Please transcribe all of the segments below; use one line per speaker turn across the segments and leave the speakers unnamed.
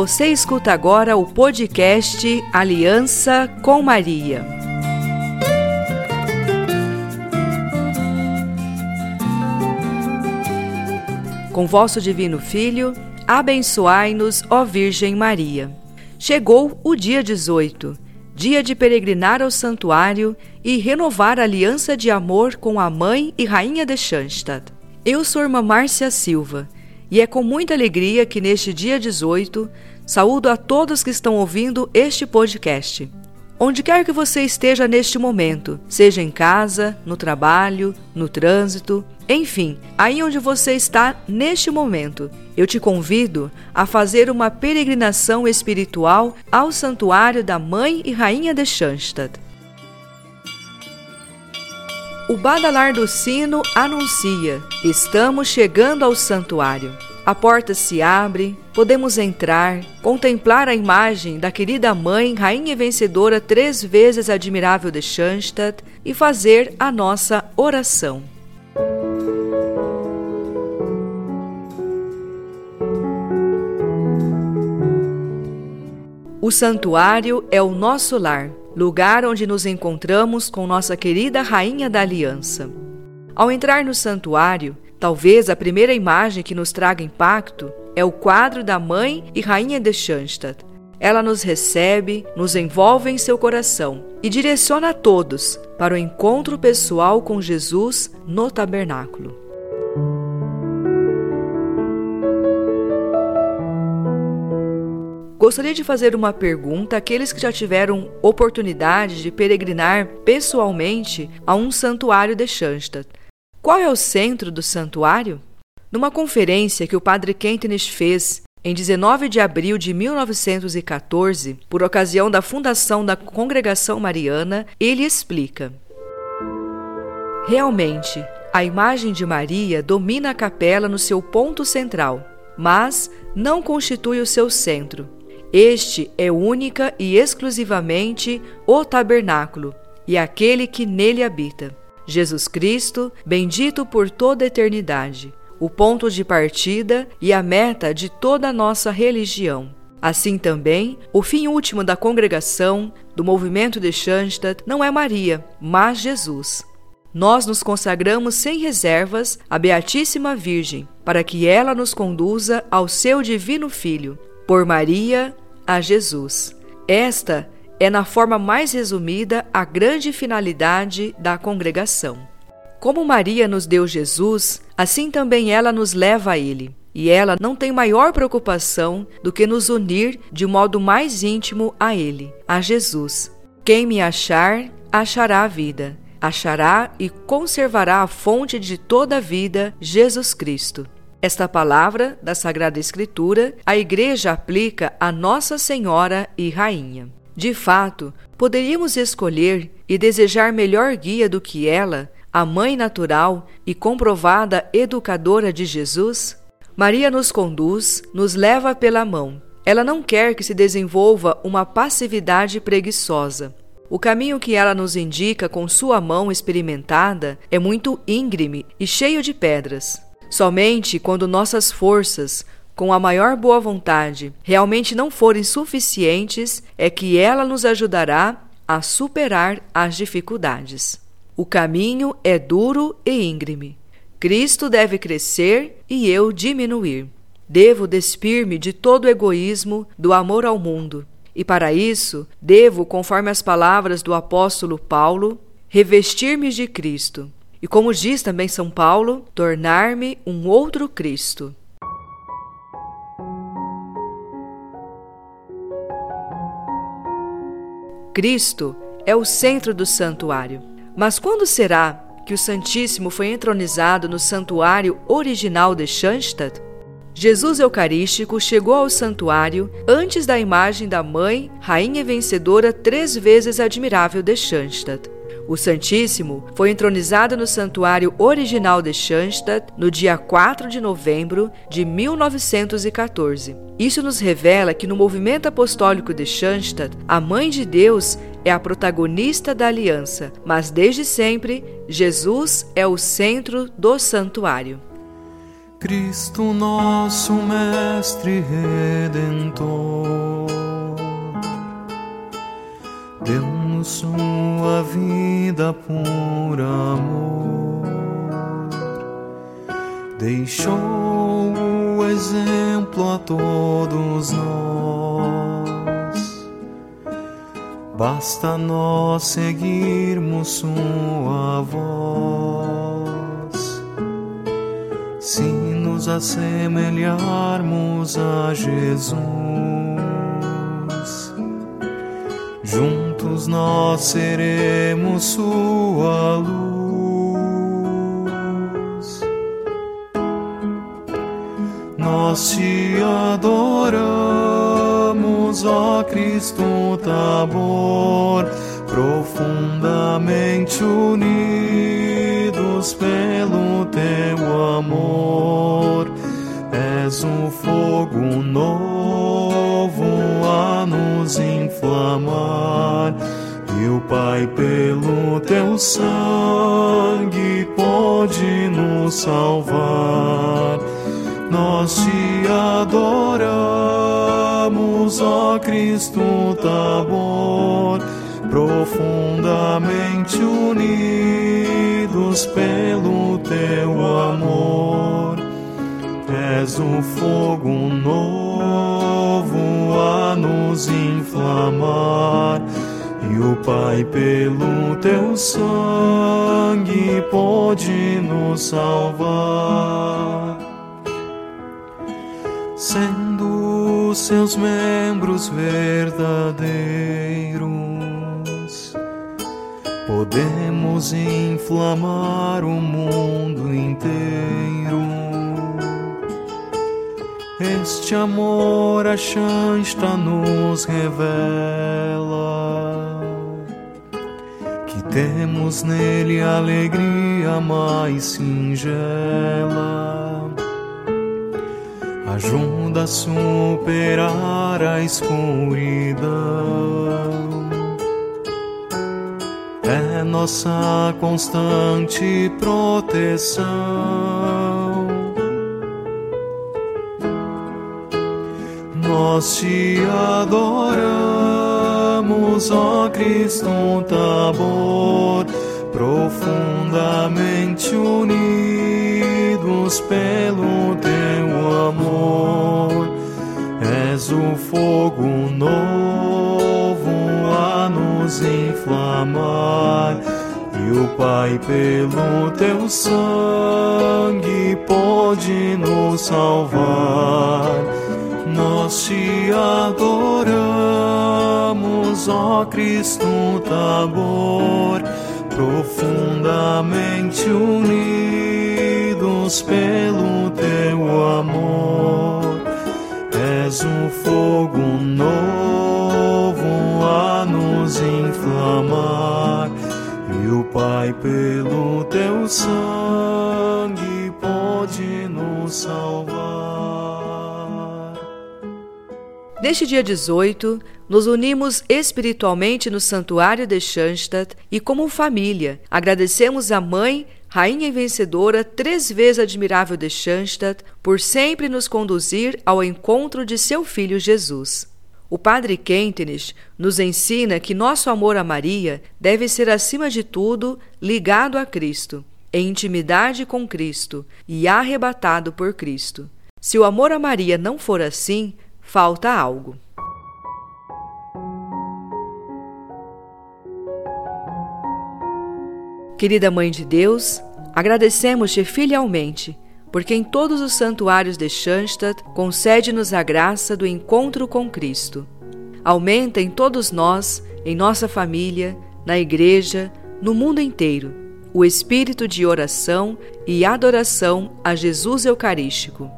Você escuta agora o podcast Aliança com Maria. Com vosso Divino Filho, abençoai-nos, ó Virgem Maria. Chegou o dia 18, dia de peregrinar ao santuário e renovar a aliança de amor com a Mãe e Rainha de Schanstatt. Eu sou irmã Márcia Silva e é com muita alegria que neste dia 18 saúdo a todos que estão ouvindo este podcast. Onde quer que você esteja neste momento, seja em casa, no trabalho, no trânsito, enfim, aí onde você está neste momento, eu te convido a fazer uma peregrinação espiritual ao Santuário da Mãe e Rainha de Schanstatt. O badalar do sino anuncia: estamos chegando ao santuário. A porta se abre, podemos entrar, contemplar a imagem da querida mãe, rainha vencedora, três vezes admirável de Schanstatt e fazer a nossa oração. O santuário é o nosso lar, lugar onde nos encontramos com nossa querida Rainha da Aliança. Ao entrar no santuário, talvez a primeira imagem que nos traga impacto é o quadro da Mãe e Rainha de Schanstatt. Ela nos recebe, nos envolve em seu coração e direciona a todos para o encontro pessoal com Jesus no tabernáculo. Gostaria de fazer uma pergunta àqueles que já tiveram oportunidade de peregrinar pessoalmente a um santuário de Schanstatt. Qual é o centro do santuário? Numa conferência que o padre Kentenich fez em 19 de abril de 1914, por ocasião da fundação da Congregação Mariana, ele explica: Realmente, a imagem de Maria domina a capela no seu ponto central, mas não constitui o seu centro. Este é única e exclusivamente o tabernáculo e aquele que nele habita. Jesus Cristo, bendito por toda a eternidade, o ponto de partida e a meta de toda a nossa religião. Assim também, o fim último da congregação, do movimento de Schanstatt, não é Maria, mas Jesus. Nós nos consagramos sem reservas à Beatíssima Virgem, para que ela nos conduza ao seu Divino Filho, por Maria a Jesus. Esta é, na forma mais resumida, a grande finalidade da congregação. Como Maria nos deu Jesus, assim também ela nos leva a Ele. E ela não tem maior preocupação do que nos unir de modo mais íntimo a Ele, a Jesus. Quem me achar, achará a vida, achará e conservará a fonte de toda a vida, Jesus Cristo. Esta palavra da Sagrada Escritura a Igreja aplica a Nossa Senhora e Rainha. De fato, poderíamos escolher e desejar melhor guia do que ela, a mãe natural e comprovada educadora de Jesus? Maria nos conduz, nos leva pela mão. Ela não quer que se desenvolva uma passividade preguiçosa. O caminho que ela nos indica com sua mão experimentada é muito íngreme e cheio de pedras. Somente quando nossas forças, com a maior boa vontade, realmente não forem suficientes, é que ela nos ajudará a superar as dificuldades. O caminho é duro e íngreme. Cristo deve crescer e eu diminuir. Devo despir-me de todo egoísmo, do amor ao mundo. E para isso, devo, conforme as palavras do apóstolo Paulo, revestir-me de Cristo e como diz também São Paulo, tornar-me um outro Cristo. Cristo é o centro do santuário. Mas quando será que o Santíssimo foi entronizado no santuário original de Schanstatt? Jesus Eucarístico chegou ao santuário antes da imagem da mãe, rainha vencedora três vezes admirável de Schanstatt. O Santíssimo foi entronizado no santuário original de Schanstatt no dia 4 de novembro de 1914. Isso nos revela que no movimento apostólico de Schanstatt, a Mãe de Deus é a protagonista da aliança, mas desde sempre Jesus é o centro do santuário.
Cristo nosso Mestre Redentor, sua vida por amor, deixou o exemplo a todos nós. Basta nós seguirmos sua voz. Sim nos assemelharmos a Jesus. Juntos nós seremos Sua luz. Nós te adoramos, ó Cristo Tabor, profundamente unidos pelo teu amor és um fogo novo E o Pai, pelo teu sangue, pode nos salvar. Nós te adoramos, ó Cristo Tabor, profundamente unidos pelo teu amor és um fogo novo nos inflamar. E o Pai, pelo teu sangue, pode nos salvar. Sendo seus membros verdadeiros, podemos inflamar o mundo inteiro este amor a Shanta nos revela que temos nele a alegria mais singela. Ajuda a superar a escuridão. É nossa constante proteção nós te adoramos, ó Cristo Tabor, profundamente unidos pelo teu amor. És o fogo novo a nos inflamar. E o Pai, pelo teu sangue, pode nos salvar nós te adoramos, ó Cristo Tabor, profundamente unidos pelo teu amor. És um fogo novo a nos inflamar, e o Pai, pelo teu sangue, pode nos salvar.
Neste dia 18, nos unimos espiritualmente no Santuário de Schanstatt e, como família, agradecemos a Mãe, Rainha e Vencedora, três vezes admirável de Schanstatt, por sempre nos conduzir ao encontro de seu Filho Jesus. O Padre Kentenich nos ensina que nosso amor a Maria deve ser, acima de tudo, ligado a Cristo, em intimidade com Cristo e arrebatado por Cristo. Se o amor a Maria não for assim, falta algo. Querida Mãe de Deus, agradecemos-te filialmente, porque em todos os santuários de Schanstatt concede-nos a graça do encontro com Cristo. Aumenta em todos nós, em nossa família, na igreja, no mundo inteiro, o espírito de oração e adoração a Jesus Eucarístico.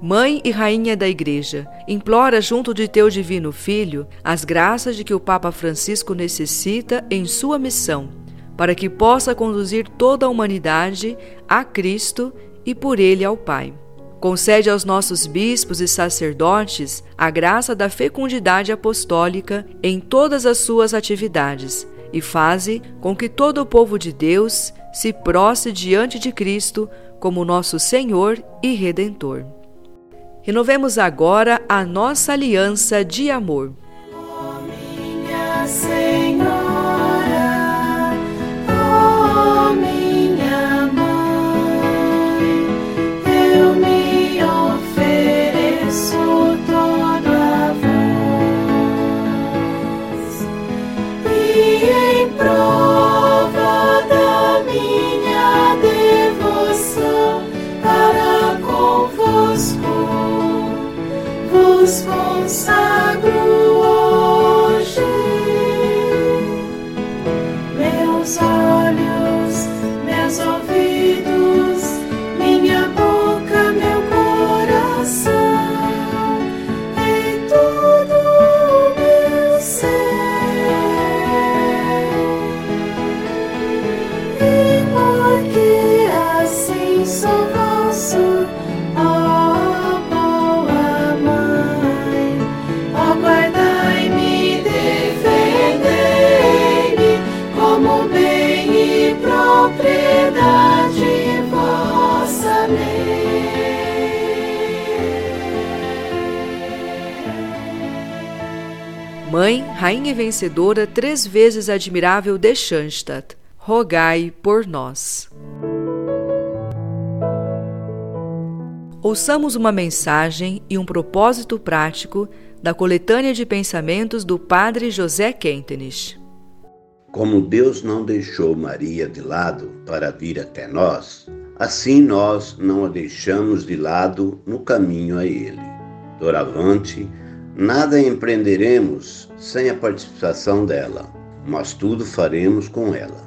Mãe e Rainha da Igreja, implora junto de teu Divino Filho as graças de que o Papa Francisco necessita em sua missão, para que possa conduzir toda a humanidade a Cristo e por ele ao Pai. Concede aos nossos bispos e sacerdotes a graça da fecundidade apostólica em todas as suas atividades e faze com que todo o povo de Deus se prostre diante de Cristo como nosso Senhor e Redentor. Renovemos agora a nossa aliança de amor.
Minha Senhora,
Rainha vencedora, três vezes admirável de Schanstatt, rogai por nós. Ouçamos uma mensagem e um propósito prático da coletânea de pensamentos do Padre José Kentenich.
Como Deus não deixou Maria de lado para vir até nós, assim nós não a deixamos de lado no caminho a Ele. Doravante, Nada empreenderemos sem a participação dela, mas tudo faremos com ela.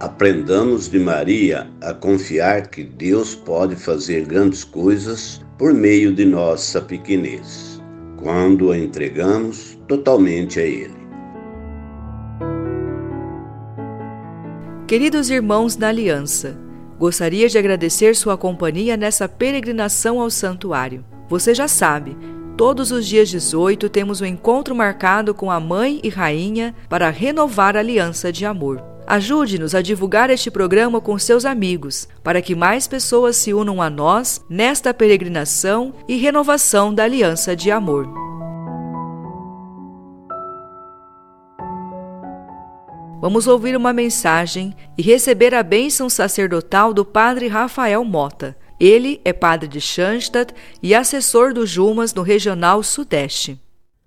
Aprendamos de Maria a confiar que Deus pode fazer grandes coisas por meio de nossa pequenez, quando a entregamos totalmente a Ele.
Queridos irmãos da Aliança, gostaria de agradecer sua companhia nessa peregrinação ao santuário. Você já sabe, Todos os dias 18 temos um encontro marcado com a Mãe e Rainha para renovar a aliança de amor. Ajude-nos a divulgar este programa com seus amigos, para que mais pessoas se unam a nós nesta peregrinação e renovação da aliança de amor. Vamos ouvir uma mensagem e receber a bênção sacerdotal do Padre Rafael Mota ele é padre de Schanstatt e assessor do Jumas no Regional Sudeste.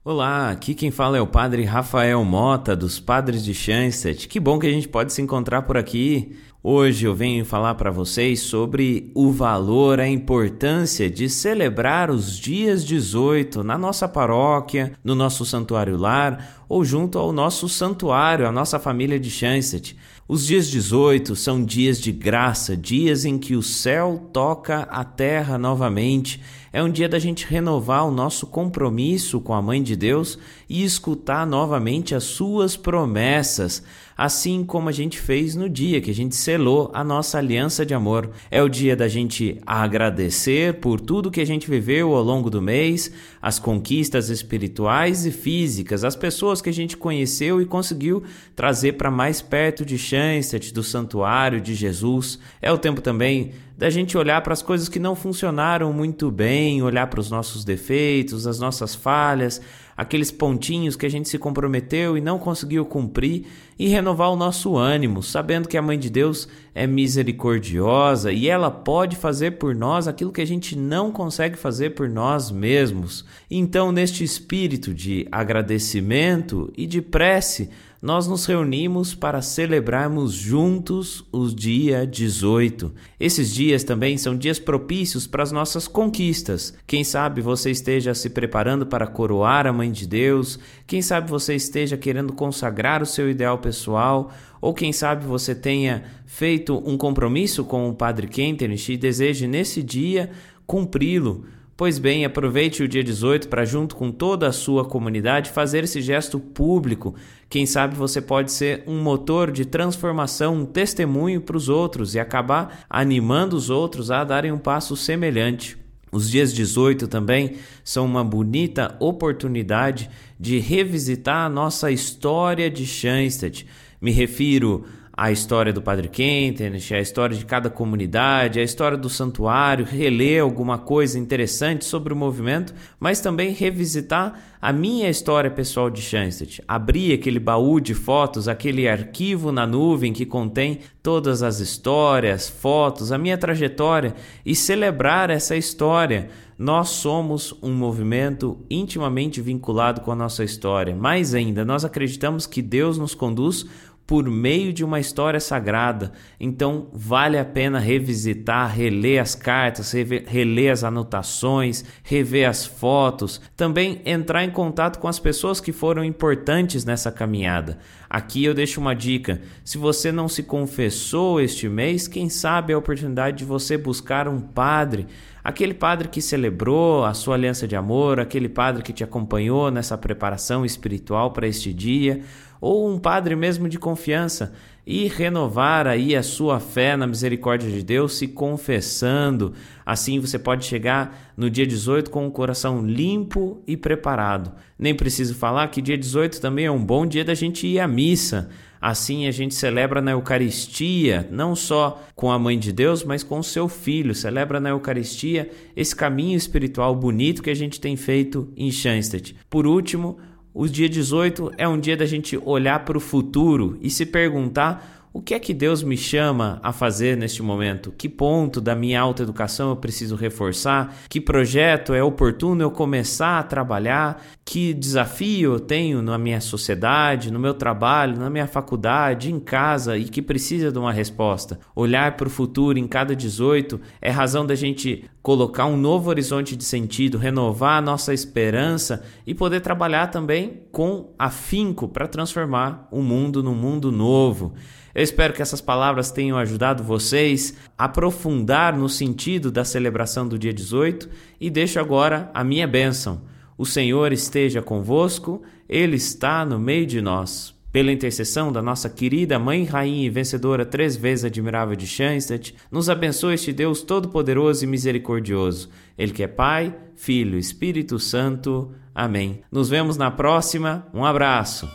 Olá, aqui quem fala é o padre Rafael Mota, dos Padres de Schanstatt. Que bom que a gente pode se encontrar por aqui. Hoje eu venho falar para vocês sobre o valor, a importância de celebrar os dias 18 na nossa paróquia, no nosso santuário lar ou junto ao nosso santuário, a nossa família de Schanstatt. Os dias 18 são dias de graça, dias em que o céu toca a terra novamente. É um dia da gente renovar o nosso compromisso com a Mãe de Deus e escutar novamente as suas promessas assim como a gente fez no dia que a gente selou a nossa aliança de amor. É o dia da gente agradecer por tudo que a gente viveu ao longo do mês, as conquistas espirituais e físicas, as pessoas que a gente conheceu e conseguiu trazer para mais perto de Schanstatt, do santuário de Jesus. É o tempo também da gente olhar para as coisas que não funcionaram muito bem, olhar para os nossos defeitos, as nossas falhas, aqueles pontinhos que a gente se comprometeu e não conseguiu cumprir e renovar o nosso ânimo, sabendo que a Mãe de Deus é misericordiosa e ela pode fazer por nós aquilo que a gente não consegue fazer por nós mesmos. Então, neste espírito de agradecimento e de prece, nós nos reunimos para celebrarmos juntos os dia 18. Esses dias também são dias propícios para as nossas conquistas. Quem sabe você esteja se preparando para coroar a Mãe de Deus, quem sabe você esteja querendo consagrar o seu ideal pessoal, ou quem sabe você tenha feito um compromisso com o Padre Kentenich e deseje nesse dia cumpri-lo Pois bem, aproveite o dia 18 para, junto com toda a sua comunidade, fazer esse gesto público. Quem sabe você pode ser um motor de transformação, um testemunho para os outros e acabar animando os outros a darem um passo semelhante. Os dias 18 também são uma bonita oportunidade de revisitar a nossa história de Schanstatt. Me refiro a história do Padre Kentenich, a história de cada comunidade, a história do santuário, reler alguma coisa interessante sobre o movimento, mas também revisitar a minha história pessoal de Schanstatt. Abrir aquele baú de fotos, aquele arquivo na nuvem que contém todas as histórias, fotos, a minha trajetória e celebrar essa história. Nós somos um movimento intimamente vinculado com a nossa história. Mais ainda, nós acreditamos que Deus nos conduz por meio de uma história sagrada. Então, vale a pena revisitar, reler as cartas, reler as anotações, rever as fotos, também entrar em contato com as pessoas que foram importantes nessa caminhada. Aqui eu deixo uma dica: se você não se confessou este mês, quem sabe é a oportunidade de você buscar um padre aquele padre que celebrou a sua aliança de amor, aquele padre que te acompanhou nessa preparação espiritual para este dia, ou um padre mesmo de confiança e renovar aí a sua fé na misericórdia de Deus, se confessando. Assim você pode chegar no dia 18 com o coração limpo e preparado. Nem preciso falar que dia 18 também é um bom dia da gente ir à missa. Assim a gente celebra na Eucaristia, não só com a Mãe de Deus, mas com o seu Filho. Celebra na Eucaristia esse caminho espiritual bonito que a gente tem feito em Schanstatt. Por último, o dia 18 é um dia da gente olhar para o futuro e se perguntar o que é que Deus me chama a fazer neste momento? Que ponto da minha autoeducação eu preciso reforçar? Que projeto é oportuno eu começar a trabalhar? Que desafio eu tenho na minha sociedade, no meu trabalho, na minha faculdade, em casa e que precisa de uma resposta? Olhar para o futuro em cada 18 é razão da gente colocar um novo horizonte de sentido, renovar a nossa esperança e poder trabalhar também com afinco para transformar o mundo num mundo novo. Eu espero que essas palavras tenham ajudado vocês a aprofundar no sentido da celebração do dia 18 e deixo agora a minha bênção. O Senhor esteja convosco, Ele está no meio de nós. Pela intercessão da nossa querida Mãe Rainha e vencedora três vezes admirável de Schanstatt, nos abençoe este Deus Todo-Poderoso e Misericordioso. Ele que é Pai, Filho, Espírito Santo. Amém. Nos vemos na próxima. Um abraço.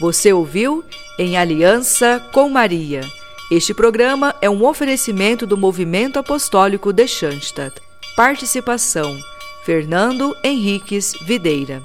Você ouviu Em Aliança com Maria. Este programa é um oferecimento do Movimento Apostólico de Schanstatt. Participação: Fernando Henriques Videira.